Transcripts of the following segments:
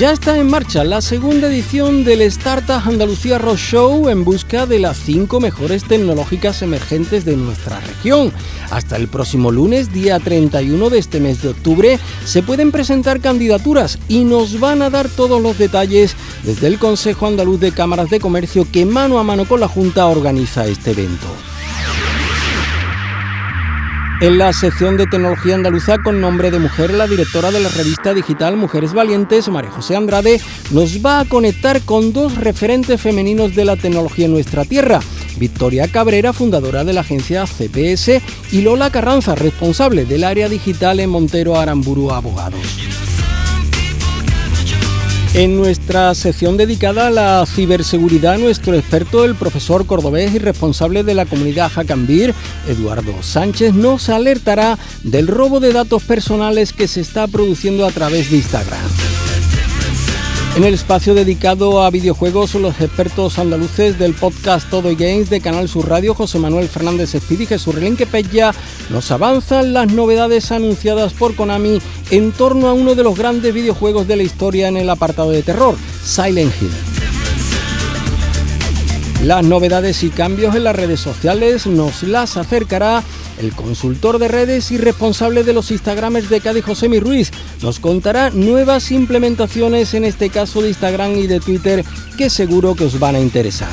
Ya está en marcha la segunda edición del Startup Andalucía Rock Show en busca de las cinco mejores tecnológicas emergentes de nuestra región. Hasta el próximo lunes, día 31 de este mes de octubre, se pueden presentar candidaturas y nos van a dar todos los detalles desde el Consejo Andaluz de Cámaras de Comercio que mano a mano con la Junta organiza este evento. En la sección de tecnología andaluza con nombre de mujer, la directora de la revista digital Mujeres Valientes, María José Andrade, nos va a conectar con dos referentes femeninos de la tecnología en nuestra tierra. Victoria Cabrera, fundadora de la agencia CPS, y Lola Carranza, responsable del área digital en Montero Aramburu Abogados. En nuestra sección dedicada a la ciberseguridad, nuestro experto, el profesor cordobés y responsable de la comunidad Jacambir, Eduardo Sánchez, nos alertará del robo de datos personales que se está produciendo a través de Instagram. En el espacio dedicado a videojuegos, los expertos andaluces del podcast Todo Games de Canal Sur Radio, José Manuel Fernández Espíritu y Jesús Relenque Pella, nos avanzan las novedades anunciadas por Konami en torno a uno de los grandes videojuegos de la historia en el apartado de terror, Silent Hill. Las novedades y cambios en las redes sociales nos las acercará el consultor de redes y responsable de los Instagramers de Cádiz, José Ruiz, nos contará nuevas implementaciones, en este caso de Instagram y de Twitter, que seguro que os van a interesar.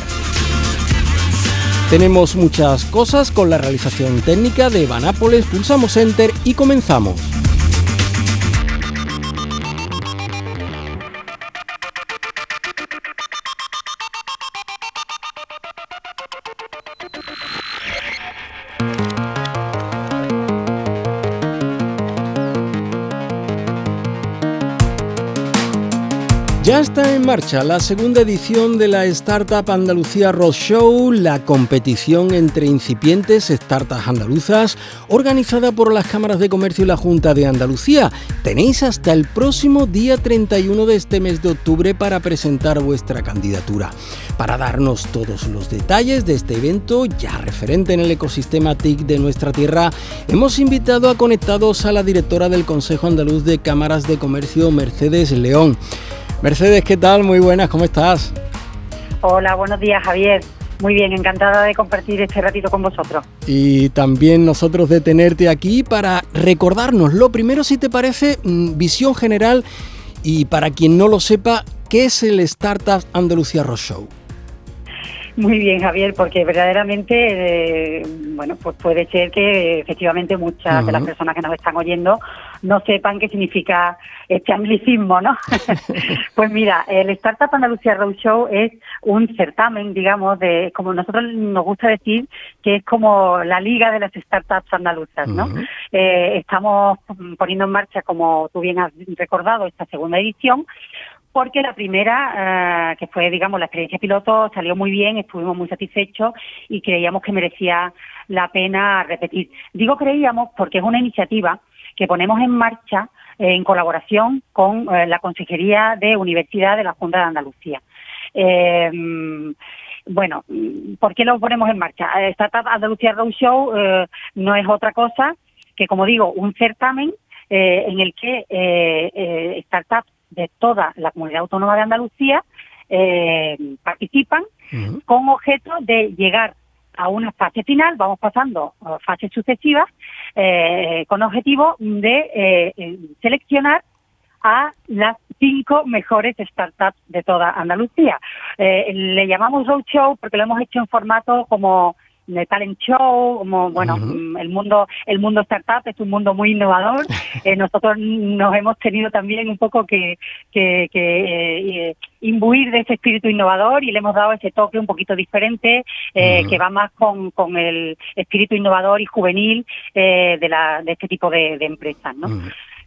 Tenemos muchas cosas con la realización técnica de Banápoles, pulsamos Enter y comenzamos. Ya está en marcha la segunda edición de la Startup Andalucía Roadshow, la competición entre incipientes startups andaluzas organizada por las cámaras de comercio y la Junta de Andalucía. Tenéis hasta el próximo día 31 de este mes de octubre para presentar vuestra candidatura. Para darnos todos los detalles de este evento, ya referente en el ecosistema TIC de nuestra tierra, hemos invitado a conectados a la directora del Consejo Andaluz de Cámaras de Comercio, Mercedes León. Mercedes, ¿qué tal? Muy buenas, ¿cómo estás? Hola, buenos días, Javier. Muy bien, encantada de compartir este ratito con vosotros. Y también nosotros de tenerte aquí para recordarnos, lo primero, si te parece, mm, visión general y para quien no lo sepa, ¿qué es el Startup Andalucía Roadshow? Muy bien, Javier, porque verdaderamente, eh, bueno, pues puede ser que efectivamente muchas de las personas que nos están oyendo no sepan qué significa este anglicismo, ¿no? pues mira, el Startup Andalucía Roadshow es un certamen, digamos, de, como nosotros nos gusta decir, que es como la liga de las startups andaluzas, ¿no? eh, estamos poniendo en marcha, como tú bien has recordado, esta segunda edición, porque la primera, eh, que fue, digamos, la experiencia piloto, salió muy bien, estuvimos muy satisfechos y creíamos que merecía la pena repetir. Digo creíamos porque es una iniciativa que ponemos en marcha eh, en colaboración con eh, la Consejería de Universidad de la Junta de Andalucía. bueno, ¿por qué lo ponemos en marcha? Startup Andalucía Roadshow no es otra cosa que, como digo, un certamen en el que startups de toda la comunidad autónoma de Andalucía eh, participan con objeto de llegar a una fase final, vamos pasando a fases sucesivas, eh, con objetivo de eh, seleccionar a las cinco mejores startups de toda Andalucía. le llamamos roadshow porque lo hemos hecho en formato como de talent show, como bueno, mm, el mundo el mundo startup es un mundo muy innovador. Eh, nosotros nos hemos tenido también un poco que, que, que eh, imbuir de ese espíritu innovador y le hemos dado ese toque un poquito diferente eh, que va más con, con el espíritu innovador y juvenil de, la, de este tipo de, empresas, ¿no?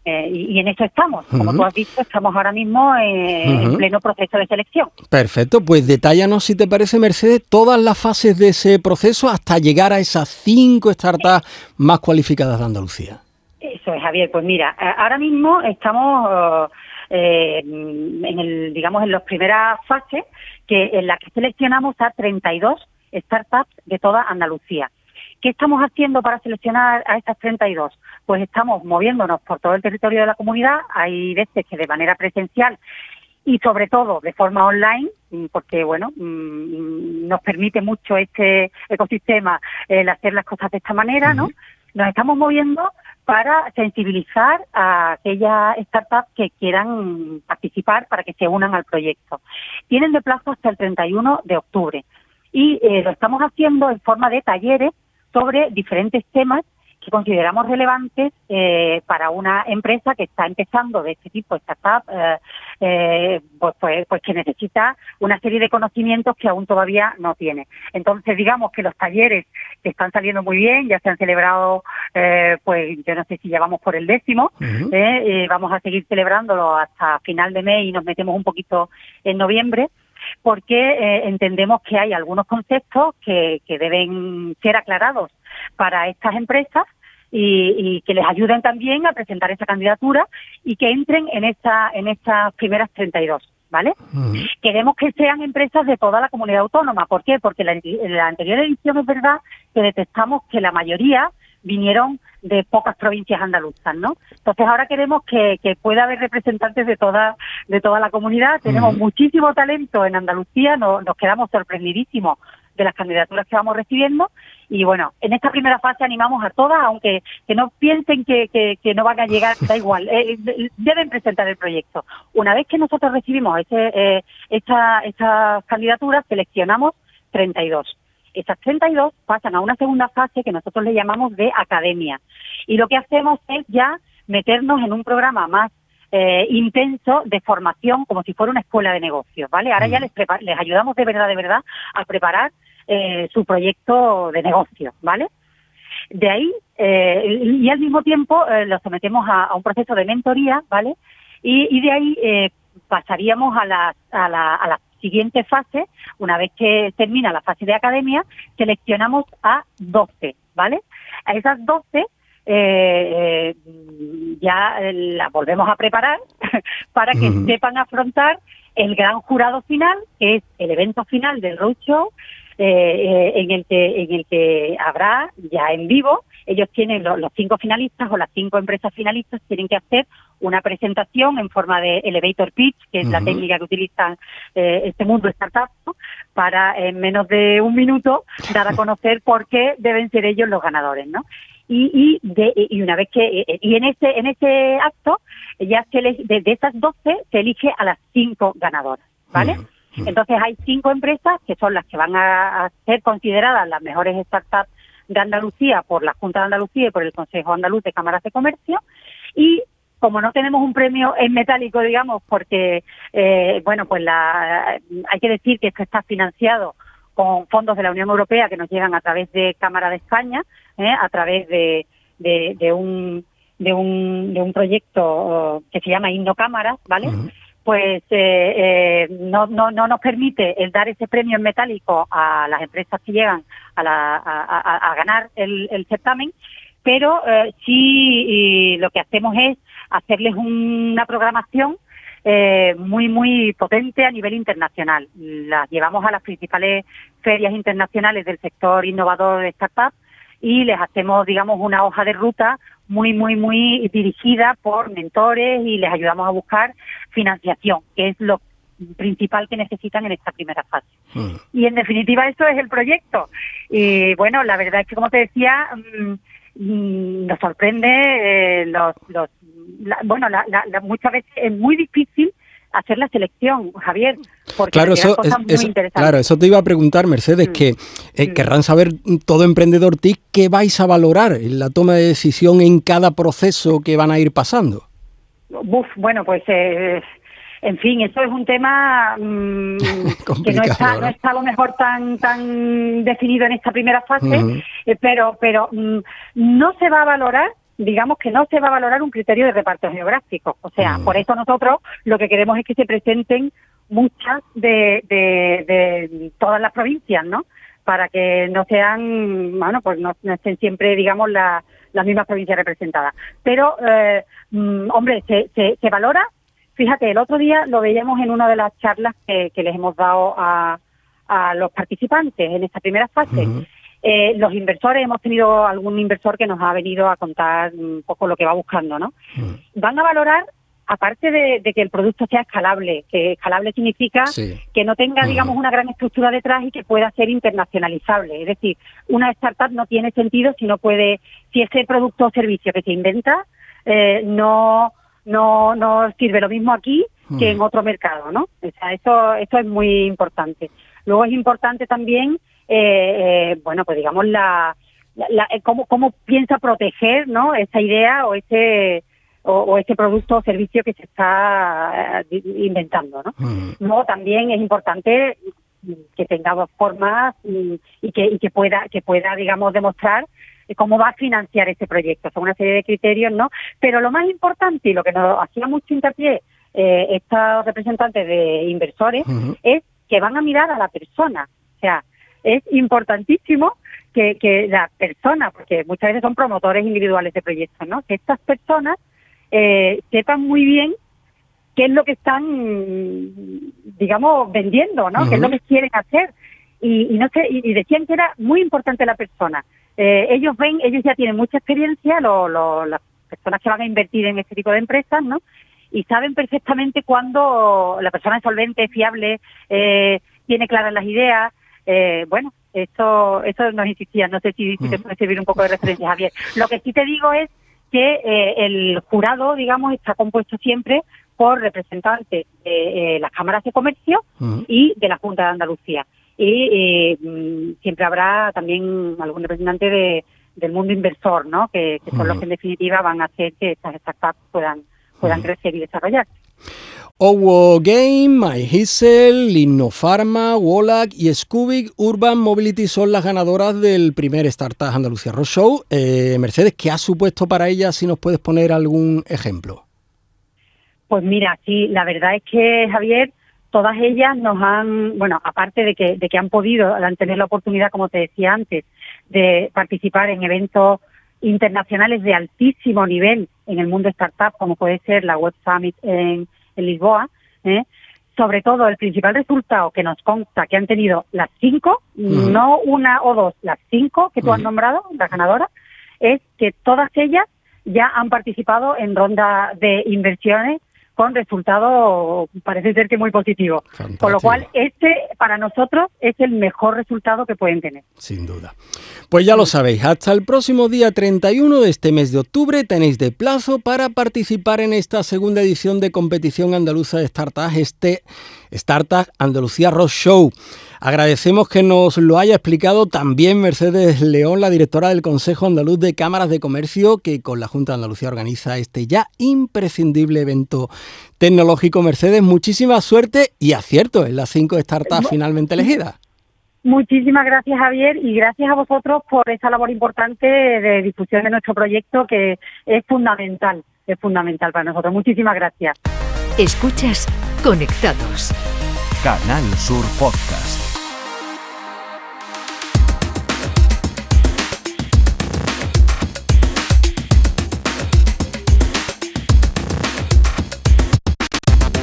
Eh, y, en eso estamos. Como tú has visto, estamos ahora mismo en pleno proceso de selección. Perfecto, pues detállanos, si te parece, Mercedes, todas las fases de ese proceso hasta llegar a esas cinco startups más cualificadas de Andalucía. Eso es, Javier. Pues mira, ahora mismo estamos eh, en el, digamos, en las primeras fases que en las que seleccionamos a 32 startups de toda Andalucía. ¿Qué estamos haciendo para seleccionar a estas 32? Pues estamos moviéndonos por todo el territorio de la comunidad. Hay veces que de manera presencial y sobre todo de forma online, mm, porque bueno, mm, nos permite mucho este ecosistema el hacer las cosas de esta manera, ¿no? Nos estamos moviendo para sensibilizar a aquellas startups que quieran participar para que se unan al proyecto. Tienen de plazo hasta el 31 de octubre y eh, lo estamos haciendo en forma de talleres sobre diferentes temas que consideramos relevantes eh, para una empresa que está empezando de este tipo startup, eh, eh, pues, pues, pues, que necesita una serie de conocimientos que aún todavía no tiene. Entonces, digamos que los talleres están saliendo muy bien, ya se han celebrado, eh, pues yo no sé si ya vamos por el décimo, vamos a seguir celebrándolo hasta final de mes y nos metemos un poquito en noviembre porque eh, entendemos que hay algunos conceptos que, que deben ser aclarados para estas empresas y, que les ayuden también a presentar esa candidatura y que entren en esta en estas primeras 32. ¿Vale? Queremos que sean empresas de toda la comunidad autónoma. ¿Por qué? Porque en la anterior edición es verdad que detectamos que la mayoría vinieron de pocas provincias andaluzas, ¿no? Entonces ahora queremos que, pueda haber representantes de toda de toda la comunidad. Tenemos muchísimo talento en Andalucía, nos quedamos sorprendidísimos de las candidaturas que vamos recibiendo y bueno, en esta primera fase animamos a todas, aunque que no piensen que, que, no van a llegar, da igual, eh, eh, deben presentar el proyecto. Una vez que nosotros recibimos ese, eh, esta, estas candidaturas, seleccionamos 32 esas 32 pasan a una segunda fase que nosotros le llamamos de academia. Y lo que hacemos es ya meternos en un programa más eh, intenso de formación como si fuera una escuela de negocios, ¿vale? Ahora ya les, les ayudamos de verdad, de verdad a preparar eh, su proyecto de negocio, ¿vale? De ahí, eh, y al mismo tiempo lo sometemos a, un proceso de mentoría, ¿vale? Y, de ahí pasaríamos a las, a, la, a las siguiente fase, una vez que termina la fase de academia, seleccionamos a 12, ¿vale? A esas 12 eh, eh, ya las volvemos a preparar para que sepan afrontar el gran jurado final, que es el evento final del roadshow, eh, en el que en el que habrá ya en vivo ellos tienen los cinco finalistas o las cinco empresas finalistas tienen que hacer una presentación en forma de elevator pitch, que es la técnica que utilizan eh, este mundo startup, para en menos de un minuto dar a conocer por qué deben ser ellos los ganadores, ¿no? Y, y, de, y una vez que eh, y en ese en ese acto ya se de, de esas 12 se elige a las cinco ganadoras, ¿vale? Entonces hay cinco empresas que son las que van a ser consideradas las mejores startups de Andalucía por la Junta de Andalucía y por el Consejo Andaluz de Cámaras de Comercio y como no tenemos un premio en metálico, digamos, porque, eh, bueno, pues la, hay que decir que esto está financiado con fondos de la Unión Europea que nos llegan a través de Cámara de España, ¿eh? a través de, de, un, de, un, de un proyecto oh, que se llama Innocámaras, ¿vale? Pues eh, eh, no, no, no nos permite el dar ese premio en metálico a las empresas que llegan a, la, a, ganar el, el, certamen, pero eh, sí lo que hacemos es hacerles una programación eh, muy, muy potente a nivel internacional. Las llevamos a las principales ferias internacionales del sector innovador de startups y les hacemos, digamos, una hoja de ruta muy, muy, muy dirigida por mentores y les ayudamos a buscar financiación, que es lo principal que necesitan en esta primera fase. Mm. Y en definitiva eso es el proyecto. Y bueno, la verdad es que como te decía, mm, mm, nos sorprende eh, los, los bueno, la, muchas veces es muy difícil hacer la selección, Javier, porque claro, eso, muy claro, eso te iba a preguntar, Mercedes, mm. que eh, mm. querrán saber todo emprendedor TIC qué vais a valorar en la toma de decisión en cada proceso que van a ir pasando. Uf, bueno, pues eh, en fin, eso es un tema mm, que no está, no está a lo mejor tan tan definido en esta primera fase, eh, pero pero no se va a valorar digamos que no se va a valorar un criterio de reparto geográfico. O sea, Mm. por eso nosotros lo que queremos es que se presenten muchas de, de, de todas las provincias, ¿no? Para que no sean, bueno, pues no, no estén siempre, digamos, la- las mismas provincias representadas. Pero, eh, mm, hombre, se, se, se valora. Fíjate, el otro día lo veíamos en una de las charlas que, que les hemos dado a, a los participantes en esta primera fase. Eh, los inversores, hemos tenido algún inversor que nos ha venido a contar un poco lo que va buscando, ¿no? Mm. Van a valorar, aparte de, de que el producto sea escalable, que escalable significa Sí. que no tenga, Ujú. digamos, una gran estructura detrás y que pueda ser internacionalizable. Es decir, una startup no tiene sentido si no puede, si ese producto o servicio que se inventa eh, no, no, no sirve lo mismo aquí que en Ujú. otro mercado, ¿no? O sea, eso, eso es muy importante. Luego es importante también, eh, eh, bueno, pues digamos la, la- la- eh, cómo, cómo piensa proteger, ¿no? Esa idea o ese o, o ese producto o servicio que se está eh, inventando, ¿no? Mm. Luego también es importante que tenga formas y que, y que pueda, que pueda, digamos, demostrar cómo va a financiar ese proyecto. Son una serie de criterios, ¿no? Pero lo más importante y lo que nos hacía mucho hincapié eh, estos representantes de inversores es que van a mirar a la persona. O sea, es importantísimo que, que la persona, porque muchas veces son promotores individuales de proyectos, ¿no? Que estas personas eh, sepan muy bien qué es lo que están, digamos, vendiendo, ¿no? ¿Qué es lo que quieren hacer? Y, y no sé, y, y decían que era muy importante la persona. Eh, ellos ven, ellos ya tienen mucha experiencia, lo- lo- las personas que van a invertir en este tipo de empresas, ¿no? Y saben perfectamente cuándo la persona es solvente, fiable, eh, tiene claras las ideas. Eh, bueno, eso, eso nos insistía. No sé si, si te Ujú. puede servir un poco de referencia, Javier. Lo que sí te digo es que eh, el jurado, digamos, está compuesto siempre por representantes de eh, las cámaras de comercio Ujú. y de la Junta de Andalucía. Y eh, mm, siempre habrá también algún representante de, del mundo inversor, ¿no? Que, que son los que en definitiva van a hacer que estas startups puedan, puedan crecer y desarrollarse. Owo Game, MyHissel, Linnofarma, Wolac y Scoobic Urban Mobility son las ganadoras del primer Startup Andalucía Road Show. Eh, Mercedes, ¿qué ha supuesto para ellas? Si nos puedes poner algún ejemplo. Pues mira, sí, la verdad es que, Javier, todas ellas nos han, bueno, aparte de que, de que han podido, tener la oportunidad, como te decía antes, de participar en eventos internacionales de altísimo nivel en el mundo startup, como puede ser la Web Summit en, en Lisboa, ¿eh? sobre todo el principal resultado que nos consta que han tenido las cinco, no una o dos, las cinco que tú has nombrado, las ganadoras, es que todas ellas ya han participado en ronda de inversiones con resultado, parece ser que muy positivo. Fantástico. Con lo cual, este para nosotros es el mejor resultado que pueden tener. Sin duda. Pues ya lo sabéis, hasta el próximo día 31 de este mes de octubre tenéis de plazo para participar en esta segunda edición de competición andaluza de startups, este Startup Andalucía Rock Show. Agradecemos que nos lo haya explicado también Mercedes León, la directora del Consejo Andaluz de Cámaras de Comercio, que con la Junta de Andalucía organiza este ya imprescindible evento tecnológico. Mercedes, muchísima suerte y acierto en las cinco startups finalmente elegidas. Muchísimas gracias, Javier, y gracias a vosotros por esa labor importante de difusión de nuestro proyecto que es fundamental, es fundamental para nosotros. Muchísimas gracias. Escuchas Conectados. Canal Sur Podcast.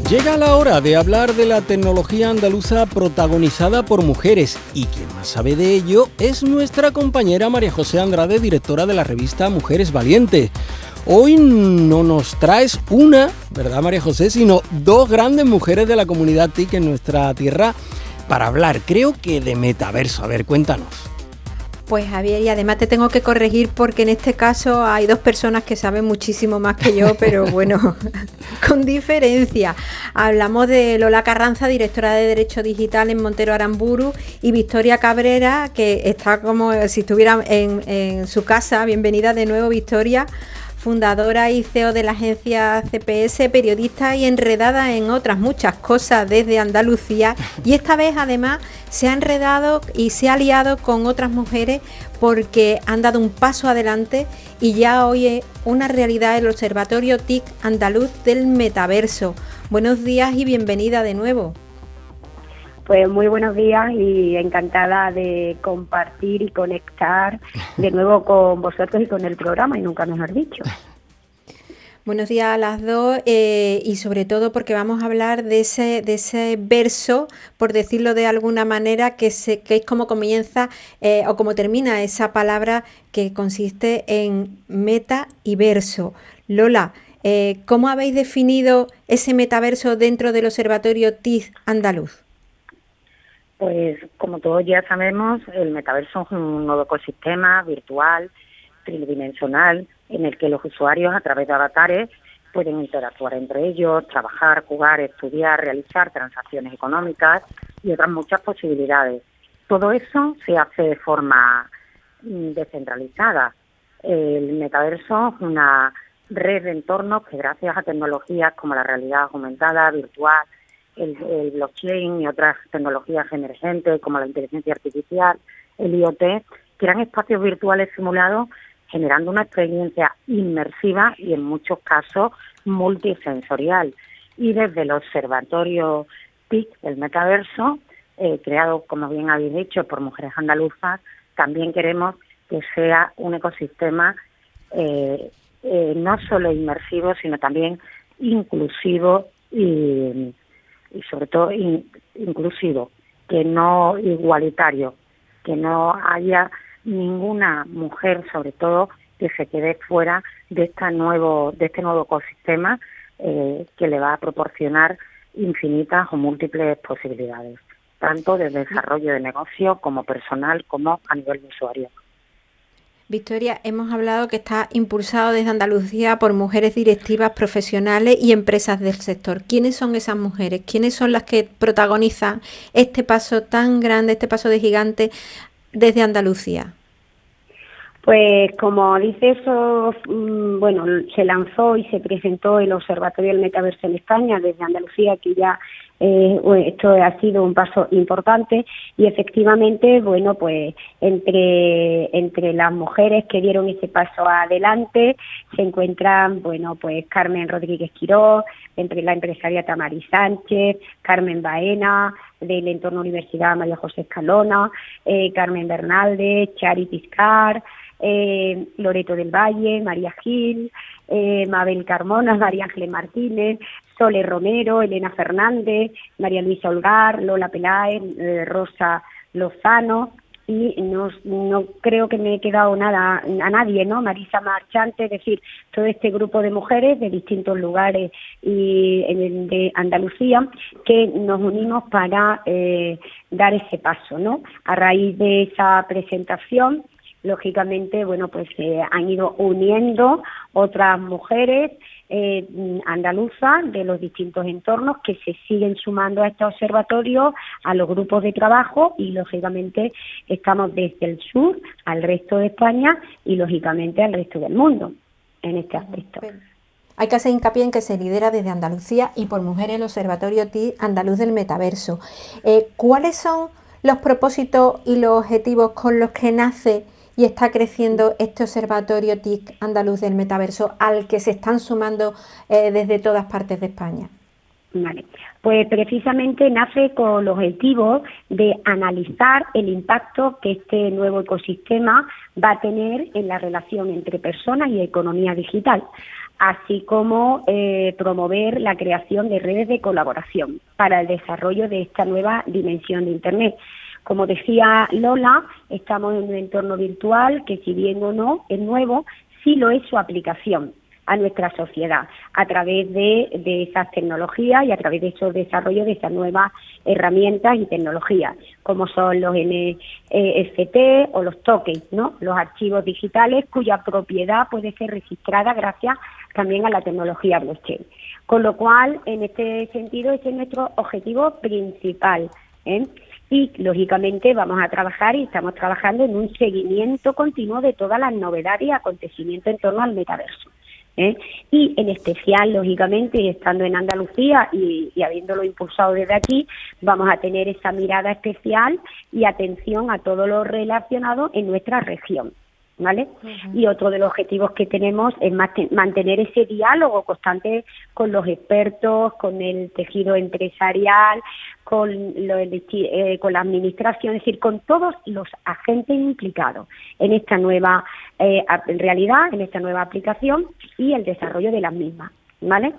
Llega la hora de hablar de la tecnología andaluza protagonizada por mujeres y quien más sabe de ello es nuestra compañera María José Andrade, directora de la revista Mujeres Valientes. Hoy no nos traes una, ¿verdad María José? Sino dos grandes mujeres de la comunidad TIC en nuestra tierra para hablar, creo que de metaverso. A ver, cuéntanos. Pues Javier, y además te tengo que corregir porque en este caso hay dos personas que saben muchísimo más que yo, pero bueno, con diferencia. Hablamos de Lola Carranza, directora de Derecho Digital en Montero Aramburu, y Victoria Cabrera, que está como si estuviera en, en su casa. Bienvenida de nuevo, Victoria fundadora y CEO de la agencia CPS, periodista y enredada en otras muchas cosas desde Andalucía. Y esta vez además se ha enredado y se ha aliado con otras mujeres porque han dado un paso adelante y ya hoy es una realidad el Observatorio TIC Andaluz del Metaverso. Buenos días y bienvenida de nuevo. Pues muy buenos días y encantada de compartir y conectar de nuevo con vosotros y con el programa y nunca has dicho. Buenos días a las dos eh, y sobre todo porque vamos a hablar de ese, de ese verso, por decirlo de alguna manera, que, se, que es como comienza eh, o como termina esa palabra que consiste en meta y verso. Lola, eh, ¿cómo habéis definido ese metaverso dentro del Observatorio TIZ andaluz? Pues como todos ya sabemos, el metaverso es un nuevo ecosistema virtual, tridimensional, en el que los usuarios a través de avatares pueden interactuar entre ellos, trabajar, jugar, estudiar, realizar transacciones económicas y otras muchas posibilidades. Todo eso se hace de forma mm, descentralizada. El metaverso es una red de entornos que gracias a tecnologías como la realidad aumentada, virtual, el, blockchain y otras tecnologías emergentes como la inteligencia artificial, el IoT, crean espacios virtuales simulados generando una experiencia inmersiva y en muchos casos multisensorial. Y desde el observatorio TIC, el metaverso, eh, creado, como bien habéis dicho, por mujeres andaluzas, también queremos que sea un ecosistema eh, eh, no solo inmersivo, sino también inclusivo y, y sobre todo inclusivo, que no igualitario, que no haya ninguna mujer, sobre todo, que se quede fuera de este nuevo, de este nuevo ecosistema eh, que le va a proporcionar infinitas o múltiples posibilidades, tanto de desarrollo de negocio como personal como a nivel de usuario. Victoria, hemos hablado que está impulsado desde Andalucía por mujeres directivas profesionales y empresas del sector. ¿Quiénes son esas mujeres? ¿Quiénes son las que protagonizan este paso tan grande, este paso de gigante desde Andalucía? Pues como dice eso, mm, bueno, se lanzó y se presentó el Observatorio del Metaverso en España desde Andalucía, que ya eh, esto ha sido un paso importante y efectivamente, bueno, pues entre, entre las mujeres que dieron ese paso adelante se encuentran, bueno, pues Carmen Rodríguez Quiró, entre la empresaria Tamari Sánchez, Carmen Baena, del entorno Universidad María José Escalona, eh, Carmen Bernalde, Chari Piscar, eh, Loreto del Valle, María Gil, eh, Mabel Carmona, María Ángeles Martínez, Sole Romero, Elena Fernández, María Luisa Olgar, Lola Peláez, eh, Rosa Lozano, y no, no creo que me he quedado nada a nadie, ¿no? Marisa Marchante, es decir, todo este grupo de mujeres de distintos lugares y de Andalucía que nos unimos para eh, dar ese paso, ¿no? A raíz de esa presentación lógicamente, bueno, pues se han ido uniendo otras mujeres eh, andaluzas de los distintos entornos que se siguen sumando a este observatorio, a los grupos de trabajo y, lógicamente, estamos desde el sur al resto de España y, lógicamente, al resto del mundo en este aspecto. Hay que hacer hincapié en que se lidera desde Andalucía y por mujeres el Observatorio TI Andaluz del Metaverso. Eh, ¿Cuáles son los propósitos y los objetivos con los que nace y está creciendo este observatorio TIC andaluz del metaverso al que se están sumando eh, desde todas partes de España? Vale. Pues precisamente nace con el objetivo de analizar el impacto que este nuevo ecosistema va a tener en la relación entre personas y economía digital, así como eh, promover la creación de redes de colaboración para el desarrollo de esta nueva dimensión de Internet. Como decía Lola, estamos en un entorno virtual que si bien o no es nuevo, sí lo es su aplicación a nuestra sociedad a través de, esas tecnologías y a través de esos desarrollos de esas nuevas herramientas y tecnologías, como son los NFT o los tokens, ¿no? los archivos digitales cuya propiedad puede ser registrada gracias también a la tecnología blockchain. Con lo cual, en este sentido, ese es nuestro objetivo principal. ¿eh? Y lógicamente vamos a trabajar y estamos trabajando en un seguimiento continuo de todas las novedades y acontecimientos en torno al metaverso. ¿eh? Y en especial, lógicamente, estando en Andalucía y, y, habiéndolo impulsado desde aquí, vamos a tener esa mirada especial y atención a todo lo relacionado en nuestra región. ¿Vale? Y otro de los objetivos que tenemos es mantener ese diálogo constante con los expertos, con el tejido empresarial, con, lo, eh, con la administración, es decir, con todos los agentes implicados en esta nueva eh, realidad, en esta nueva aplicación y el desarrollo de las mismas. ¿Vale?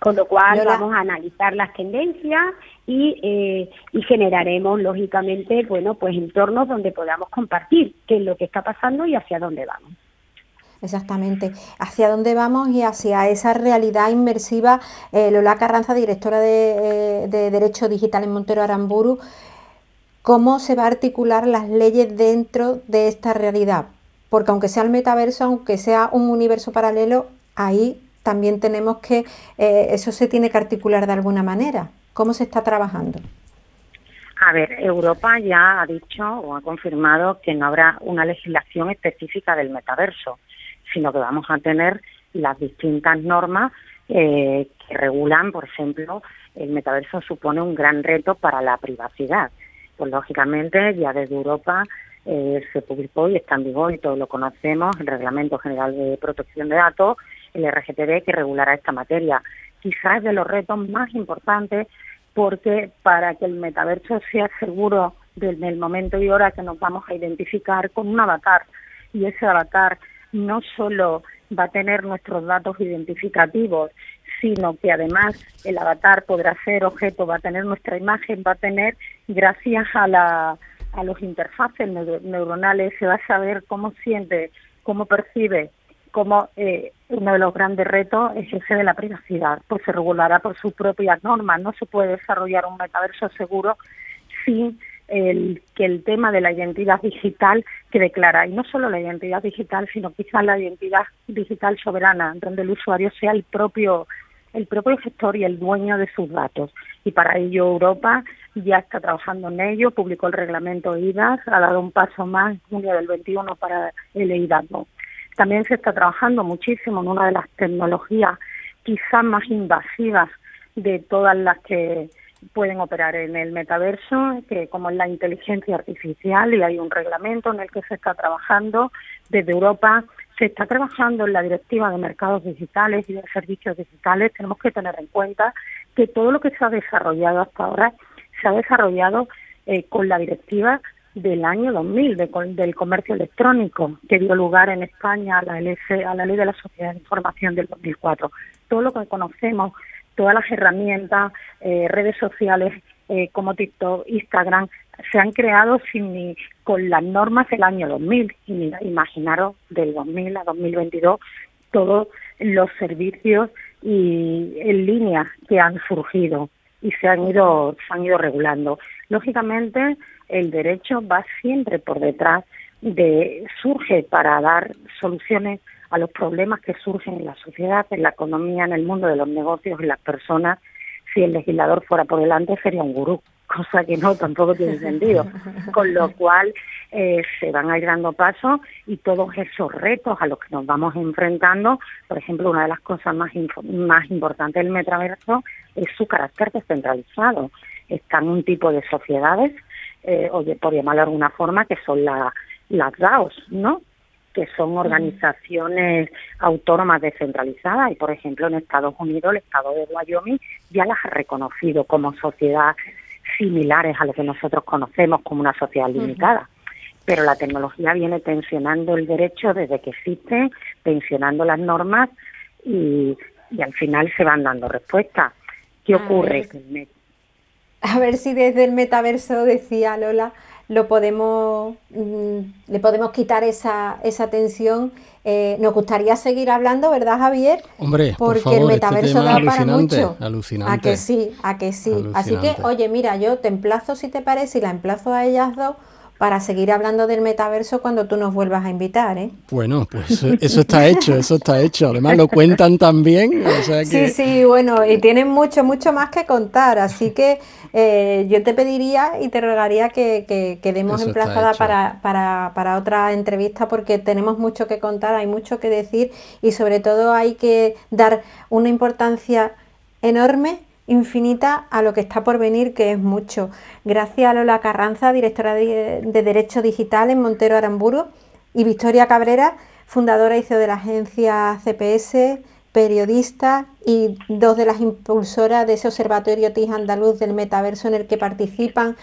Con lo cual vamos a analizar las tendencias y, eh, y generaremos, lógicamente, bueno, pues entornos donde podamos compartir qué es lo que está pasando y hacia dónde vamos. Exactamente, hacia dónde vamos y hacia esa realidad inmersiva. Eh, Lola Carranza, directora de, eh, de Derecho Digital en Montero Aramburu, ¿cómo se va a articular las leyes dentro de esta realidad? Porque aunque sea el metaverso, aunque sea un universo paralelo, ahí también tenemos que, eh, eso se tiene que articular de alguna manera. ¿Cómo se está trabajando? A ver, Europa ya ha dicho o ha confirmado que no habrá una legislación específica del metaverso, sino que vamos a tener las distintas normas eh, que regulan, por ejemplo, el metaverso supone un gran reto para la privacidad. Pues lógicamente ya desde Europa eh, se publicó y está en vigor y todos lo conocemos el Reglamento General de Protección de Datos el RGTD que regulará esta materia. Quizás de los retos más importantes porque para que el metaverso sea seguro desde el momento y hora que nos vamos a identificar con un avatar y ese avatar no solo va a tener nuestros datos identificativos, sino que además el avatar podrá ser objeto, va a tener nuestra imagen, va a tener, gracias a, la, a los interfaces neuronales, se va a saber cómo siente, cómo percibe como eh, uno de los grandes retos es ese de la privacidad, pues se regulará por sus propias normas. No se puede desarrollar un metaverso seguro sin el, que el tema de la identidad digital quede clara. Y no solo la identidad digital, sino quizás la identidad digital soberana, donde el usuario sea el propio el propio gestor y el dueño de sus datos. Y para ello Europa ya está trabajando en ello, publicó el reglamento IDAS, ha dado un paso más en junio del 21 para el IDAS. También se está trabajando muchísimo en una de las tecnologías quizás más invasivas de todas las que pueden operar en el metaverso, que como es la inteligencia artificial y hay un reglamento en el que se está trabajando desde Europa. Se está trabajando en la directiva de mercados digitales y de servicios digitales. Tenemos que tener en cuenta que todo lo que se ha desarrollado hasta ahora se ha desarrollado eh, con la directiva del año 2000 del comercio electrónico que dio lugar en España a la, a la ley de la sociedad de información del 2004. Todo lo que conocemos, todas las herramientas, eh, redes sociales eh, como TikTok, Instagram, se han creado sin con las normas del año 2000. Y imaginaros del 2000 a 2022 todos los servicios y en línea que han surgido y se han ido se han ido regulando. Lógicamente el derecho va siempre por detrás de surge para dar soluciones a los problemas que surgen en la sociedad, en la economía, en el mundo de los negocios, en las personas. Si el legislador fuera por delante sería un gurú, cosa que no tampoco tiene sentido. Con lo cual eh, se van a ir dando pasos y todos esos retos a los que nos vamos enfrentando, por ejemplo, una de las cosas más, más importantes del metaverso es su carácter descentralizado. Están un tipo de sociedades eh, o por llamarlo de alguna forma, que son las DAOs, ¿no? que son organizaciones autónomas descentralizadas y, por ejemplo, en Estados Unidos, el estado de Wyoming ya las ha reconocido como sociedades similares a lo que nosotros conocemos como una sociedad limitada. Pero la tecnología viene tensionando el derecho desde que existe, tensionando las normas y, y al final se van dando respuestas. ¿Qué ocurre? a ver si desde el metaverso, decía Lola, lo podemos, mm, le podemos quitar esa, esa tensión. Eh, nos gustaría seguir hablando, ¿verdad, Javier? Hombre, porque por favor, el este metaverso da para mucho. Alucinante. A que sí, a que sí. Así que, oye, mira, yo te emplazo si te parece y la emplazo a ellas dos para seguir hablando del metaverso cuando tú nos vuelvas a invitar. ¿eh? Bueno, pues eh, eso está hecho, eso está hecho. Además lo cuentan también. Sí, sí, bueno, y tienen mucho, mucho más que contar. Así que eh, yo te pediría y te rogaría que, quedemos emplazada para, para, para otra entrevista porque tenemos mucho que contar, hay mucho que decir y sobre todo hay que dar una importancia enorme infinita a lo que está por venir, que es mucho. Gracias a Lola Carranza, directora de, Derecho Digital en Montero Aramburu, y Victoria Cabrera, fundadora y CEO de la agencia CPS, periodista y dos de las impulsoras de ese observatorio TIS andaluz del metaverso en el que participan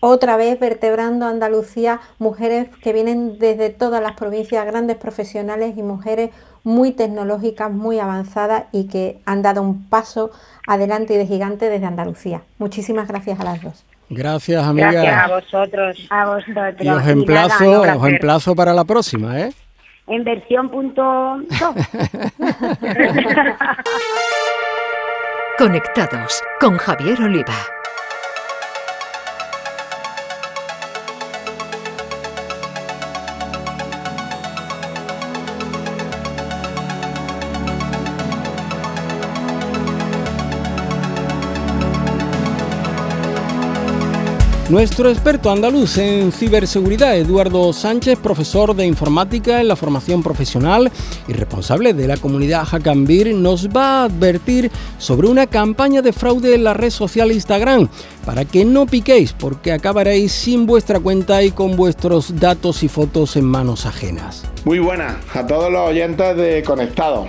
otra vez vertebrando Andalucía mujeres que vienen desde todas las provincias, grandes profesionales y mujeres muy tecnológicas, muy avanzadas y que han dado un paso adelante y de gigante desde Andalucía. Muchísimas gracias a las dos. Gracias, amiga. Gracias a vosotros. A vosotros. Y os emplazo, os emplazo para la próxima, ¿eh? En versión punto Conectados con Javier Oliva. Nuestro experto andaluz en ciberseguridad, Eduardo Sánchez, profesor de informática en la formación profesional y responsable de la comunidad Hackambir, nos va a advertir sobre una campaña de fraude en la red social Instagram para que no piquéis porque acabaréis sin vuestra cuenta y con vuestros datos y fotos en manos ajenas. Muy buenas a todos los oyentes de Conectados.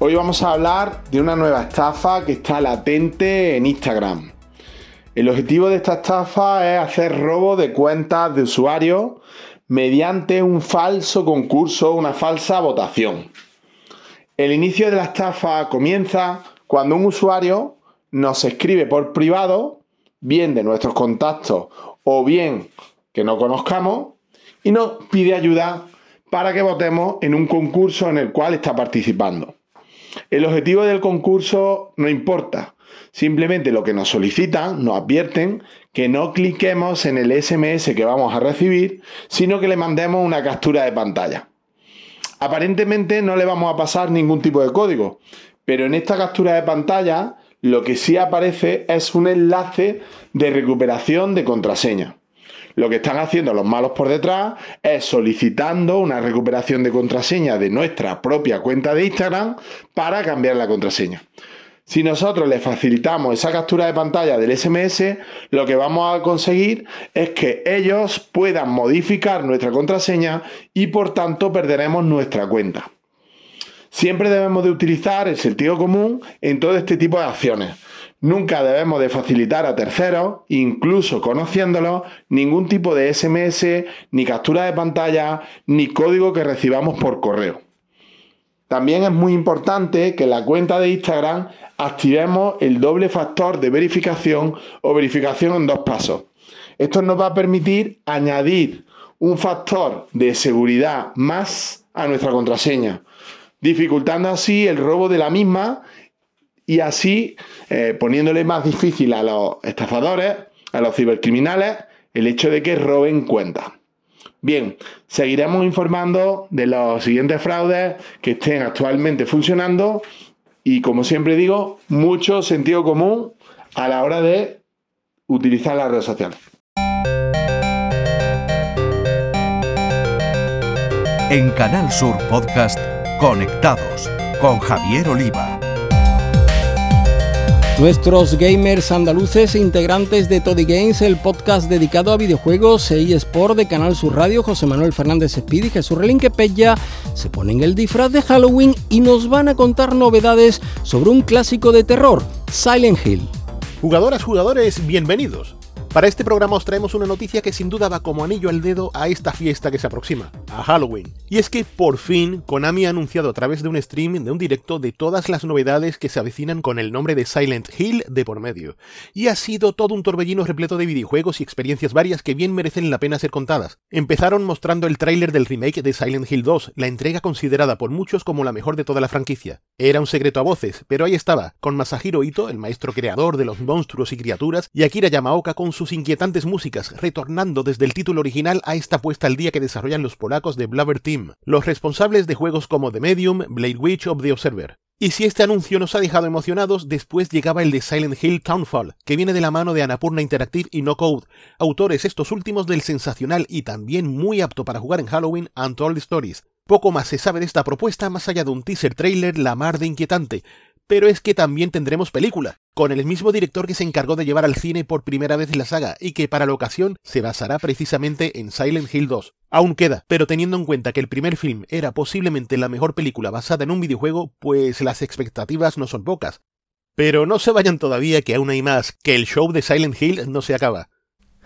Hoy vamos a hablar de una nueva estafa que está latente en Instagram. El objetivo de esta estafa es hacer robo de cuentas de usuarios mediante un falso concurso, una falsa votación. El inicio de la estafa comienza cuando un usuario nos escribe por privado, bien de nuestros contactos o bien que no conozcamos, y nos pide ayuda para que votemos en un concurso en el cual está participando. El objetivo del concurso no importa, Simplemente lo que nos solicitan, nos advierten que no cliquemos en el SMS que vamos a recibir, sino que le mandemos una captura de pantalla. Aparentemente no le vamos a pasar ningún tipo de código, pero en esta captura de pantalla lo que sí aparece es un enlace de recuperación de contraseña. Lo que están haciendo los malos por detrás es solicitando una recuperación de contraseña de nuestra propia cuenta de Instagram para cambiar la contraseña. Si nosotros le facilitamos esa captura de pantalla del SMS, lo que vamos a conseguir es que ellos puedan modificar nuestra contraseña y por tanto perderemos nuestra cuenta. Siempre debemos de utilizar el sentido común en todo este tipo de acciones. Nunca debemos de facilitar a terceros, incluso conociéndolos, ningún tipo de SMS, ni captura de pantalla, ni código que recibamos por correo. También es muy importante que en la cuenta de Instagram activemos el doble factor de verificación o verificación en dos pasos. Esto nos va a permitir añadir un factor de seguridad más a nuestra contraseña, dificultando así el robo de la misma y así eh, poniéndole más difícil a los estafadores, a los cibercriminales, el hecho de que roben cuentas. Bien, seguiremos informando de los siguientes fraudes que estén actualmente funcionando y como siempre digo, mucho sentido común a la hora de utilizar las redes sociales. En Canal Sur Podcast, Conectados con Javier Oliva. Nuestros gamers andaluces integrantes de Toddy Games, el podcast dedicado a videojuegos e eSport de Canal Sur Radio, José Manuel Fernández Espíritu y Jesús Relinque Pella, se ponen el disfraz de Halloween y nos van a contar novedades sobre un clásico de terror, Silent Hill. Jugadoras, jugadores, bienvenidos. Para este programa os traemos una noticia que sin duda va como anillo al dedo a esta fiesta que se aproxima, a Halloween. Y es que por fin Konami ha anunciado a través de un stream, de un directo, de todas las novedades que se avecinan con el nombre de Silent Hill de por medio. Y ha sido todo un torbellino repleto de videojuegos y experiencias varias que bien merecen la pena ser contadas. Empezaron mostrando el tráiler del remake de Silent Hill 2, la entrega considerada por muchos como la mejor de toda la franquicia. Era un secreto a voces, pero ahí estaba, con Masahiro Ito, el maestro creador de los monstruos y criaturas, y Akira Yamaoka con su sus inquietantes músicas, retornando desde el título original a esta puesta al día que desarrollan los polacos de Blubber Team, los responsables de juegos como The Medium, Blade Witch o The Observer. Y si este anuncio nos ha dejado emocionados, después llegaba el de Silent Hill Townfall, que viene de la mano de Anapurna Interactive y No Code, autores estos últimos del sensacional y también muy apto para jugar en Halloween Untold Stories. Poco más se sabe de esta propuesta más allá de un teaser trailer la mar de inquietante, pero es que también tendremos película, con el mismo director que se encargó de llevar al cine por primera vez la saga y que para la ocasión se basará precisamente en Silent Hill 2. Aún queda, pero teniendo en cuenta que el primer film era posiblemente la mejor película basada en un videojuego, pues las expectativas no son pocas. Pero no se vayan todavía que aún hay más, que el show de Silent Hill no se acaba.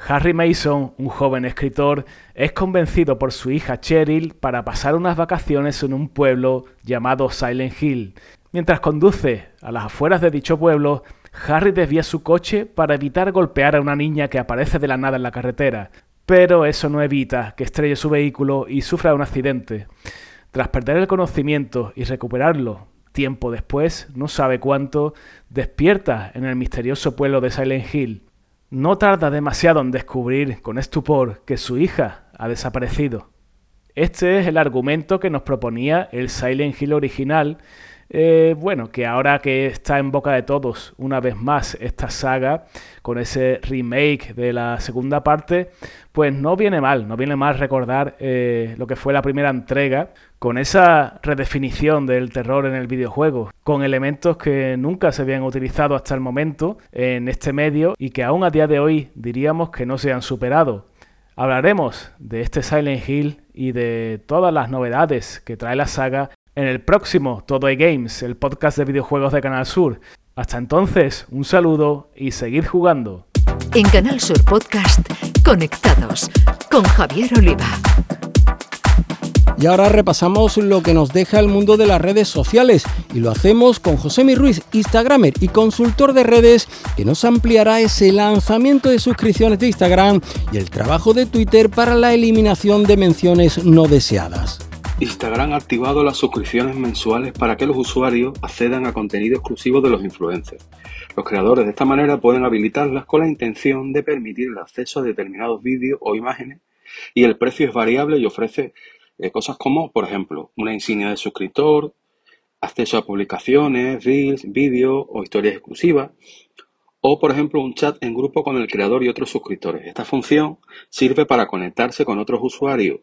Harry Mason, un joven escritor, es convencido por su hija Cheryl para pasar unas vacaciones en un pueblo llamado Silent Hill, Mientras conduce a las afueras de dicho pueblo, Harry desvía su coche para evitar golpear a una niña que aparece de la nada en la carretera, pero eso no evita que estrelle su vehículo y sufra un accidente. Tras perder el conocimiento y recuperarlo tiempo después, no sabe cuánto, despierta en el misterioso pueblo de Silent Hill. No tarda demasiado en descubrir con estupor que su hija ha desaparecido. Este es el argumento que nos proponía el Silent Hill original eh, bueno, que ahora que está en boca de todos una vez más esta saga, con ese remake de la segunda parte, pues no viene mal, no viene mal recordar eh, lo que fue la primera entrega, con esa redefinición del terror en el videojuego, con elementos que nunca se habían utilizado hasta el momento en este medio y que aún a día de hoy diríamos que no se han superado. Hablaremos de este Silent Hill y de todas las novedades que trae la saga en el próximo Todo hay Games, el podcast de videojuegos de Canal Sur. Hasta entonces, un saludo y seguid jugando. En Canal Sur Podcast, conectados con Javier Oliva. Y ahora repasamos lo que nos deja el mundo de las redes sociales y lo hacemos con José Mi Ruiz, Instagramer y consultor de redes, que nos ampliará ese lanzamiento de suscripciones de Instagram y el trabajo de Twitter para la eliminación de menciones no deseadas. Instagram ha activado las suscripciones mensuales para que los usuarios accedan a contenido exclusivo de los influencers. Los creadores de esta manera pueden habilitarlas con la intención de permitir el acceso a determinados vídeos o imágenes y el precio es variable y ofrece eh, cosas como, por ejemplo, una insignia de suscriptor, acceso a publicaciones, reels, vídeos o historias exclusivas, o por ejemplo un chat en grupo con el creador y otros suscriptores. Esta función sirve para conectarse con otros usuarios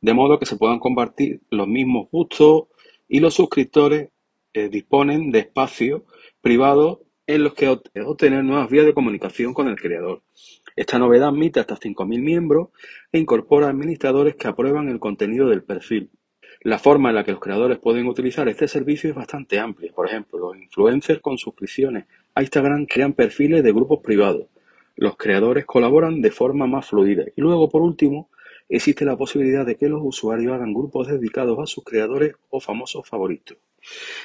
de modo que se puedan compartir los mismos gustos y los suscriptores eh, disponen de espacios privados en los que obtener nuevas vías de comunicación con el creador. Esta novedad admite hasta 5.000 miembros e incorpora administradores que aprueban el contenido del perfil. La forma en la que los creadores pueden utilizar este servicio es bastante amplia. Por ejemplo, los influencers con suscripciones a Instagram crean perfiles de grupos privados. Los creadores colaboran de forma más fluida. Y luego, por último, existe la posibilidad de que los usuarios hagan grupos dedicados a sus creadores o famosos favoritos.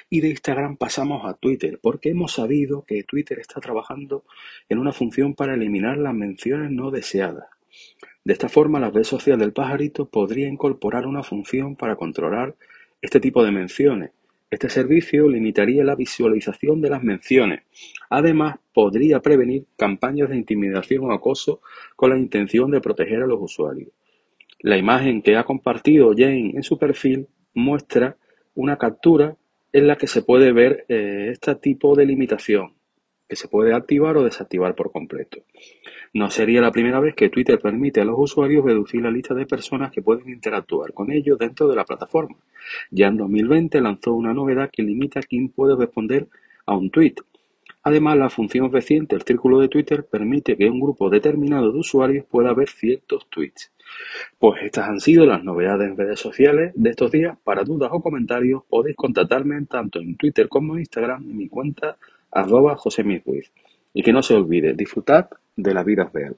Y de Instagram pasamos a Twitter, porque hemos sabido que Twitter está trabajando en una función para eliminar las menciones no deseadas. De esta forma, la red social del pajarito podría incorporar una función para controlar este tipo de menciones. Este servicio limitaría la visualización de las menciones. Además, podría prevenir campañas de intimidación o acoso con la intención de proteger a los usuarios. La imagen que ha compartido Jane en su perfil muestra una captura en la que se puede ver eh, este tipo de limitación, que se puede activar o desactivar por completo. No sería la primera vez que Twitter permite a los usuarios reducir la lista de personas que pueden interactuar con ellos dentro de la plataforma. Ya en 2020 lanzó una novedad que limita a quién puede responder a un tweet. Además, la función reciente, el círculo de Twitter, permite que un grupo determinado de usuarios pueda ver ciertos tweets. Pues estas han sido las novedades en redes sociales de estos días. Para dudas o comentarios podéis contactarme tanto en Twitter como en Instagram en mi cuenta arroba Y que no se olvide, disfrutar de la vida real.